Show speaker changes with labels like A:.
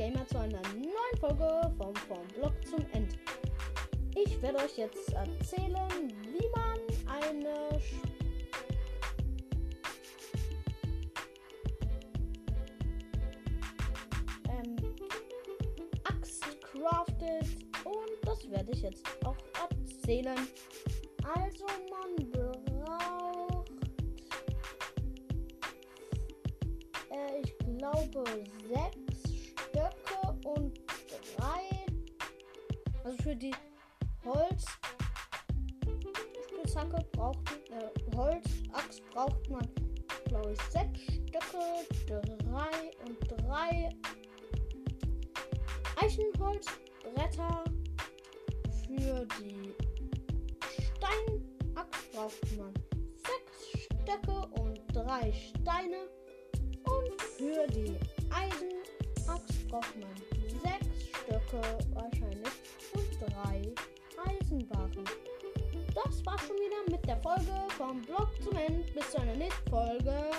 A: Gamer zu einer neuen Folge vom Vom Blog zum End. Ich werde euch jetzt erzählen, wie man eine ähm, Axt craftet und das werde ich jetzt auch erzählen. Also man braucht äh, ich glaube sechs für die Holz. Spitzhacke braucht äh, Holzaxt braucht man glaube ich sechs Stöcke, drei und drei. Eichenholzbretter für die Steinaxt braucht man sechs Stöcke und drei Steine. Und für die Eisenaxt braucht man sechs Stöcke wahrscheinlich drei Eisenbarren. Das war schon wieder mit der Folge vom Blog zum End. Bis zu einer nächsten Folge.